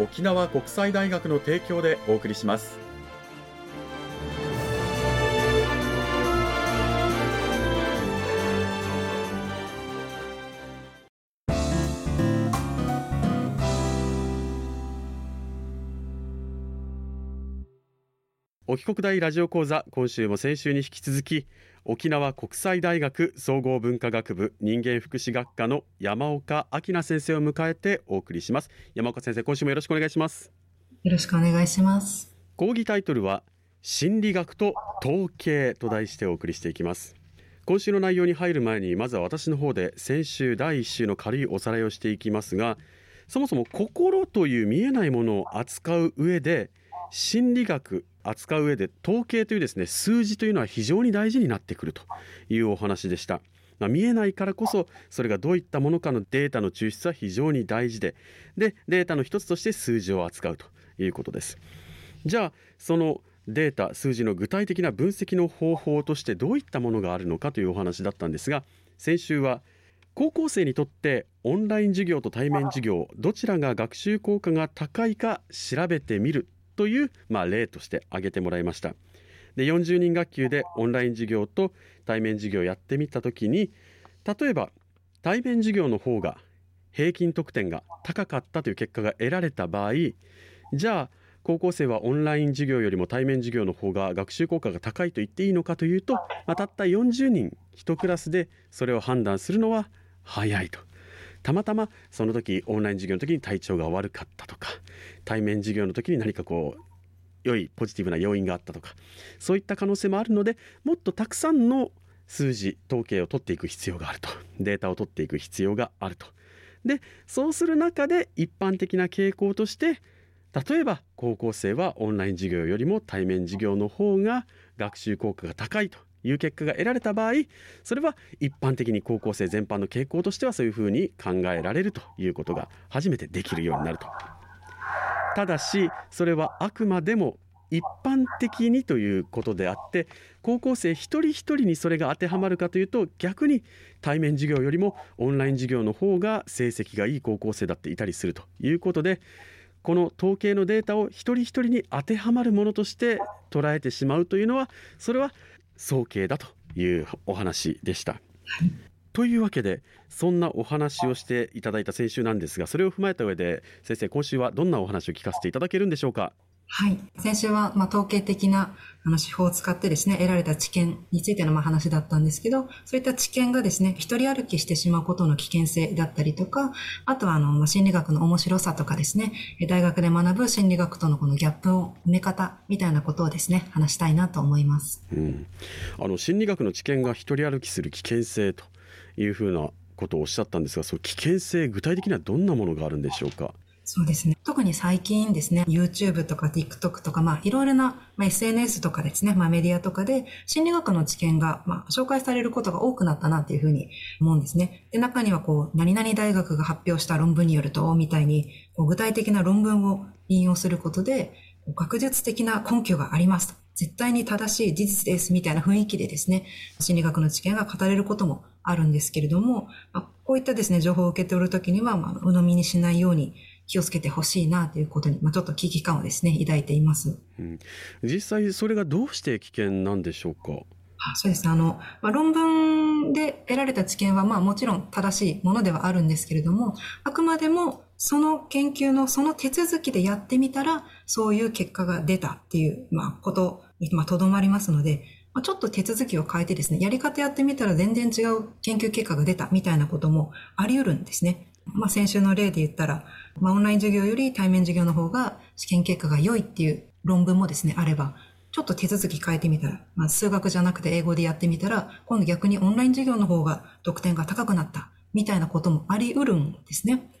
沖縄国際大学の提供でお送りします。沖国大ラジオ講座今週も先週に引き続き沖縄国際大学総合文化学部人間福祉学科の山岡明奈先生を迎えてお送りします。山岡先生今週もよろしくお願いします。よろしくお願いします。講義タイトルは心理学と統計と題してお送りしていきます。今週の内容に入る前にまずは私の方で先週第1週の軽いおさらいをしていきますがそもそも心という見えないものを扱う上で心理学扱う上で統計というですね数字というのは非常に大事になってくるというお話でした。まあ、見えないからこそそれがどういったものかのデータの抽出は非常に大事ででデータの一つとして数字を扱うということです。じゃあそのデータ数字の具体的な分析の方法としてどういったものがあるのかというお話だったんですが先週は高校生にとってオンライン授業と対面授業どちらが学習効果が高いか調べてみるという、まあ、例として挙げてもらいました。で40人学級でオンライン授業と対面授業をやってみた時に例えば対面授業の方が平均得点が高かったという結果が得られた場合じゃあ高校生はオンライン授業よりも対面授業の方が学習効果が高いと言っていいのかというと、まあ、たった40人1クラスでそれを判断するのは早いと。たまたまその時オンライン授業の時に体調が悪かったとか対面授業の時に何かこう良いポジティブな要因があったとかそういった可能性もあるのでもっとたくさんの数字統計を取っていく必要があると。データを取っていく必要があると。でそうする中で一般的な傾向として例えば高校生はオンライン授業よりも対面授業の方が学習効果が高いと。いう結果が得られた場合それは一般的に高校生全般の傾向としてはそういうふうに考えられるということが初めてできるようになると。ただしそれはあくまでも一般的にということであって高校生一人一人にそれが当てはまるかというと逆に対面授業よりもオンライン授業の方が成績がいい高校生だっていたりするということでこの統計のデータを一人一人に当てはまるものとして捉えてしまうというのはそれは早計だというお話でした。というわけでそんなお話をしていただいた先週なんですがそれを踏まえた上で先生今週はどんなお話を聞かせていただけるんでしょうか？はい。先週は、まあ、統計的なあの手法を使ってですね、得られた知見についてのまあ話だったんですけど、そういった知見がですね、一人歩きしてしまうことの危険性だったりとか、あとは、あの、まあ、心理学の面白さとかですね、大学で学ぶ心理学とのこのギャップを埋め方みたいなことをですね、話したいなと思います。うん。あの、心理学の知見が一人歩きする危険性というふうなことをおっしゃったんですが、その危険性、具体的にはどんなものがあるんでしょうか？そうですね。特に最近ですね、YouTube とか TikTok とか、まあ、いろいろな、まあ、SNS とかですね、まあ、メディアとかで、心理学の知見が、まあ、紹介されることが多くなったなっていうふうに思うんですね。で、中にはこう、何々大学が発表した論文によると、みたいに、こう具体的な論文を引用することで、学術的な根拠がありますと。絶対に正しい事実ですみたいな雰囲気でですね、心理学の知見が語れることもあるんですけれども、まあ、こういったですね、情報を受け取るときには、まあ、鵜呑みにしないように、気をつけてほしいなということに、まあ、ちょっと危機感をですね、抱いています。うん、実際それがどうして危険なんでしょうか？そうですね。あの、まあ、論文で得られた知見は、まあもちろん正しいものではあるんですけれども、あくまでもその研究のその手続きでやってみたら、そういう結果が出たっていう、まあ、ことに、まあ、とどまりますので、まあ、ちょっと手続きを変えてですね、やり方やってみたら全然違う研究結果が出たみたいなこともあり得るんですね。まあ、先週の例で言ったら、まあ、オンライン授業より対面授業の方が試験結果が良いっていう論文もですね、あれば、ちょっと手続き変えてみたら、まあ、数学じゃなくて英語でやってみたら、今度逆にオンライン授業の方が得点が高くなった、みたいなこともあり得るんですね。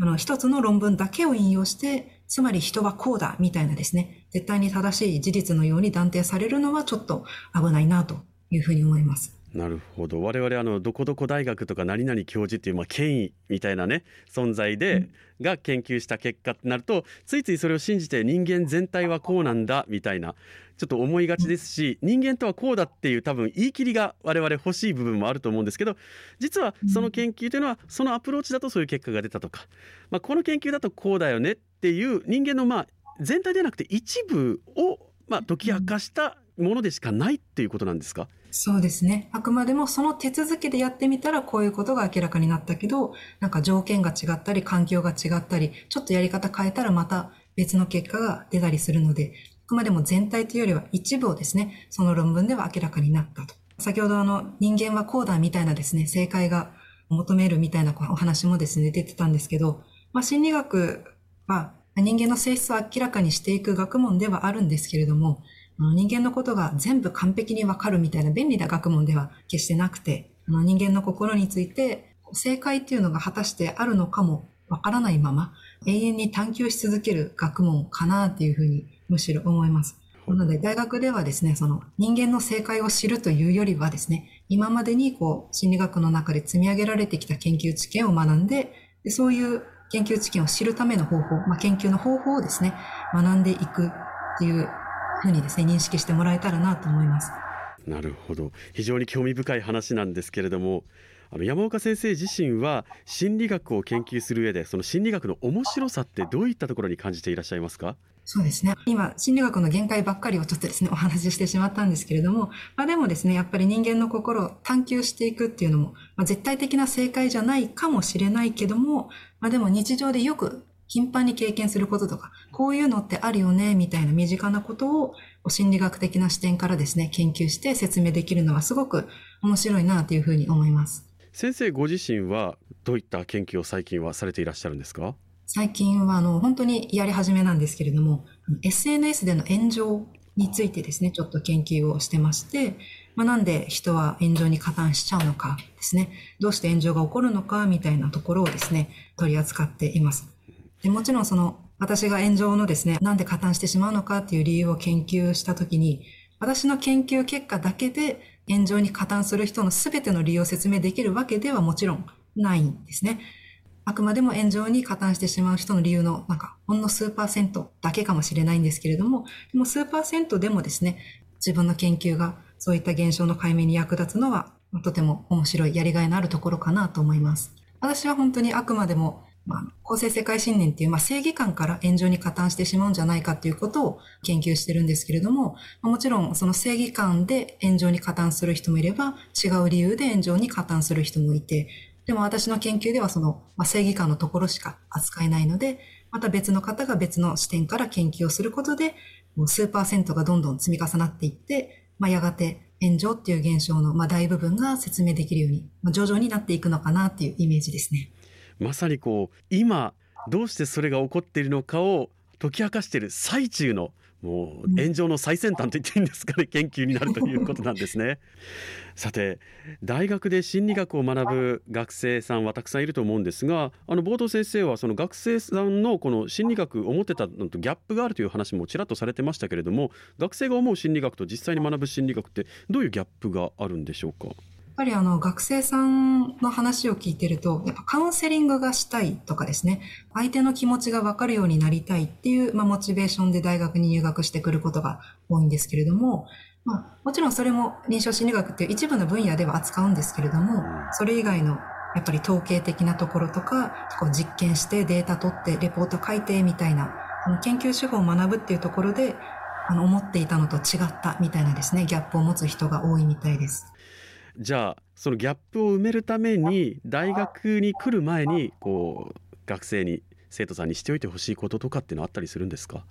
あの、一つの論文だけを引用して、つまり人はこうだ、みたいなですね、絶対に正しい事実のように断定されるのはちょっと危ないな、というふうに思います。なるほど。我々あのどこどこ大学とか何々教授っていうまあ権威みたいなね存在で、うん、が研究した結果ってなるとついついそれを信じて人間全体はこうなんだみたいなちょっと思いがちですし人間とはこうだっていう多分言い切りが我々欲しい部分もあると思うんですけど実はその研究というのはそのアプローチだとそういう結果が出たとか、まあ、この研究だとこうだよねっていう人間のまあ全体ではなくて一部をまあ解き明かしたものでしかないっていうことなんですか？そうですね。あくまでもその手続きでやってみたらこういうことが明らかになったけど、なんか条件が違ったり環境が違ったり、ちょっとやり方変えたらまた別の結果が出たりするので、あくまでも全体というよりは一部をですね、その論文では明らかになったと。先ほどあの人間はこうだみたいなですね、正解が求めるみたいなお話もですね、出てたんですけど、まあ心理学は人間の性質を明らかにしていく学問ではあるんですけれども、人間のことが全部完璧にわかるみたいな便利な学問では決してなくて、人間の心について正解っていうのが果たしてあるのかもわからないまま永遠に探求し続ける学問かなっていうふうにむしろ思います。なので大学ではですね、その人間の正解を知るというよりはですね、今までにこう心理学の中で積み上げられてきた研究知見を学んで、でそういう研究知見を知るための方法、まあ、研究の方法をですね、学んでいくっていうふうにですね認識してもらえたらなと思います。なるほど非常に興味深い話なんですけれどもあの山岡先生自身は心理学を研究する上でその心理学の面白さってどういったところに感じていらっしゃいますか？そうですね。今、心理学の限界ばっかりをちょっとですね、お話ししてしまったんですけれども、まあでもですね、やっぱり人間の心を探求していくっていうのも、まあ、絶対的な正解じゃないかもしれないけども、まあでも日常でよく頻繁に経験することとか、こういうのってあるよね、みたいな身近なことを心理学的な視点からですね、研究して説明できるのはすごく面白いなというふうに思います。先生ご自身はどういった研究を最近はされていらっしゃるんですか？最近はあの本当にやり始めなんですけれども、SNS での炎上についてですね、ちょっと研究をしてまして、まあ、なんで人は炎上に加担しちゃうのかですね、どうして炎上が起こるのかみたいなところをですね、取り扱っています。でもちろんその私が炎上のですね、なんで加担してしまうのかっていう理由を研究したときに、私の研究結果だけで炎上に加担する人の全ての理由を説明できるわけではもちろんないんですね。あくまでも炎上に加担してしまう人の理由の、なんか、ほんの数パーセントだけかもしれないんですけれども、でも数パーセントでもですね、自分の研究がそういった現象の解明に役立つのは、とても面白いやりがいのあるところかなと思います。私は本当にあくまでもまあ、公正世界信念っていう、まあ、正義感から炎上に加担してしまうんじゃないかっていうことを研究してるんですけれども、まあ、もちろんその正義感で炎上に加担する人もいれば、違う理由で炎上に加担する人もいて、でも私の研究ではその、まあ、正義感のところしか扱えないので、また別の方が別の視点から研究をすることで、もう数パーセントがどんどん積み重なっていって、まあ、やがて炎上っていう現象の、まあ、大部分が説明できるように、まあ、徐々になっていくのかなっていうイメージですね。まさにこう今どうしてそれが起こっているのかを解き明かしている最中のもう炎上の最先端と言っていいんですかね研究になるということなんですね。さて大学で心理学を学ぶ学生さんはたくさんいると思うんですがあの冒頭先生はその学生さんのこの心理学思ってたのとギャップがあるという話もちらっとされてましたけれども学生が思う心理学と実際に学ぶ心理学ってどういうギャップがあるんでしょうか？ぱりあの学生さんの話を聞いてると、やっぱカウンセリングがしたいとかですね、相手の気持ちがわかるようになりたいっていう、まあ、モチベーションで大学に入学してくることが多いんですけれども、まあ、もちろんそれも臨床心理学っていう一部の分野では扱うんですけれども、それ以外のやっぱり統計的なところとか、こう実験してデータ取ってレポート書いてみたいな、あの研究手法を学ぶっていうところで、あの思っていたのと違ったみたいなですね、ギャップを持つ人が多いみたいです。じゃあそのギャップを埋めるために大学に来る前にこう学生に生徒さんにしておいてほしいこととかっていうのはあったりするんですか？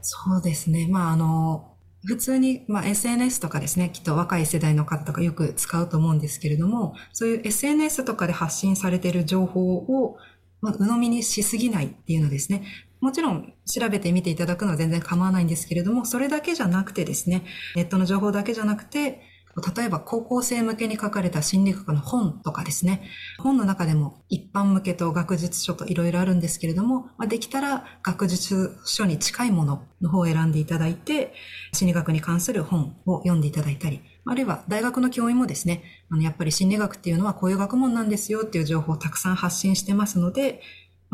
そうですね。まあ、あの、普通に、まあ、SNS とかですね、きっと若い世代の方とかよく使うと思うんですけれども、そういう SNS とかで発信されている情報を、まあ、鵜呑みにしすぎないっていうのですね。もちろん調べてみていただくのは全然構わないんですけれども、それだけじゃなくてですね、ネットの情報だけじゃなくて、例えば高校生向けに書かれた心理学の本とかですね、本の中でも一般向けと学術書といろいろあるんですけれども、まあ、できたら学術書に近いものの方を選んでいただいて、心理学に関する本を読んでいただいたり、あるいは大学の教員もですね、あのやっぱり心理学っていうのはこういう学問なんですよっていう情報をたくさん発信してますので、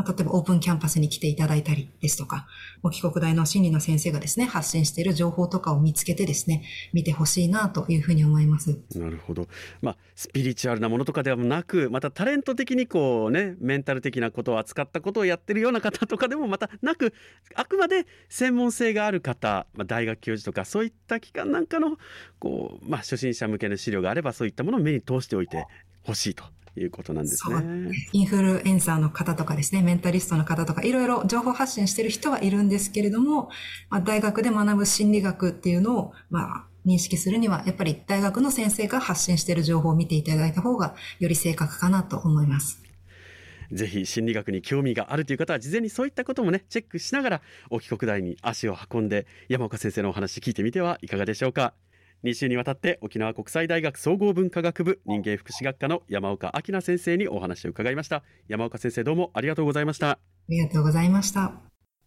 まあ、例えばオープンキャンパスに来ていただいたりですとか、帰国大の心理の先生がですね、発信している情報とかを見つけてですね、見てほしいなというふうに思います。なるほど。まあ、スピリチュアルなものとかではなく、またタレント的にこうね、メンタル的なことを扱ったことをやってるような方とかでもまたなく、あくまで専門性がある方、まあ、大学教授とかそういった機関なんかの、こう、まあ、初心者向けの資料があれば、そういったものを目に通しておいてほしいということなんですね。インフルエンサーの方とかですね、メンタリストの方とか、いろいろ情報発信してる人はいるんですけれども、まあ、大学で学ぶ心理学っていうのを、まあ、認識するには、やっぱり大学の先生が発信している情報を見ていただいた方が、より正確かなと思います。ぜひ心理学に興味があるという方は事前にそういったこともねチェックしながら沖国大に足を運んで山岡先生のお話聞いてみてはいかがでしょうか2週にわたって沖縄国際大学総合文化学部人間福祉学科の山岡明先生にお話を伺いました。山岡先生どうもありがとうございました。ありがとうございました。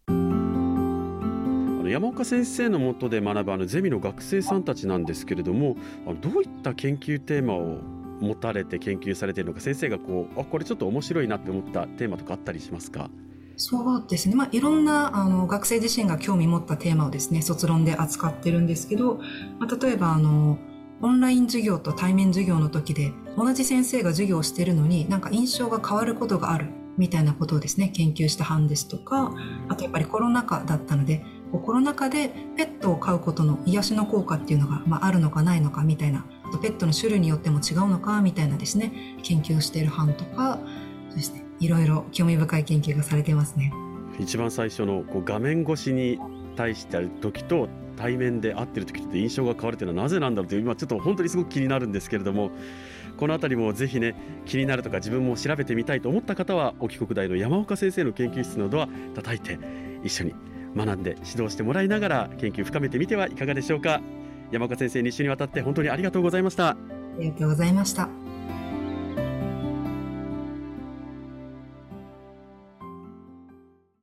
あの山岡先生のもとで学ぶあのゼミの学生さんたちなんですけれどもあのどういった研究テーマを持たれて研究されているのか先生がこうあこれちょっと面白いなって思ったテーマとかあったりしますか？そうですね。まあ、いろんな、あの、学生自身が興味持ったテーマをですね、卒論で扱ってるんですけど、まあ、例えば、あの、オンライン授業と対面授業の時で、同じ先生が授業をしてるのに、なんか印象が変わることがある、みたいなことをですね、研究した班ですとか、あとやっぱりコロナ禍だったので、コロナ禍でペットを飼うことの癒しの効果っていうのが、まあ、あるのかないのかみたいな、あとペットの種類によっても違うのかみたいなですね、研究をしている班とか、ですね、いろいろ興味深い研究がされてますね。一番最初のこう画面越しに対してある時と対面で会ってる時って印象が変わるというのはなぜなんだろうという今ちょっと本当にすごく気になるんですけれどもこの辺りもぜひね気になるとか自分も調べてみたいと思った方は沖国大の山岡先生の研究室のドア叩いて一緒に学んで指導してもらいながら研究深めてみてはいかがでしょうか。山岡先生2週にわたって本当にありがとうございました。ありがとうございました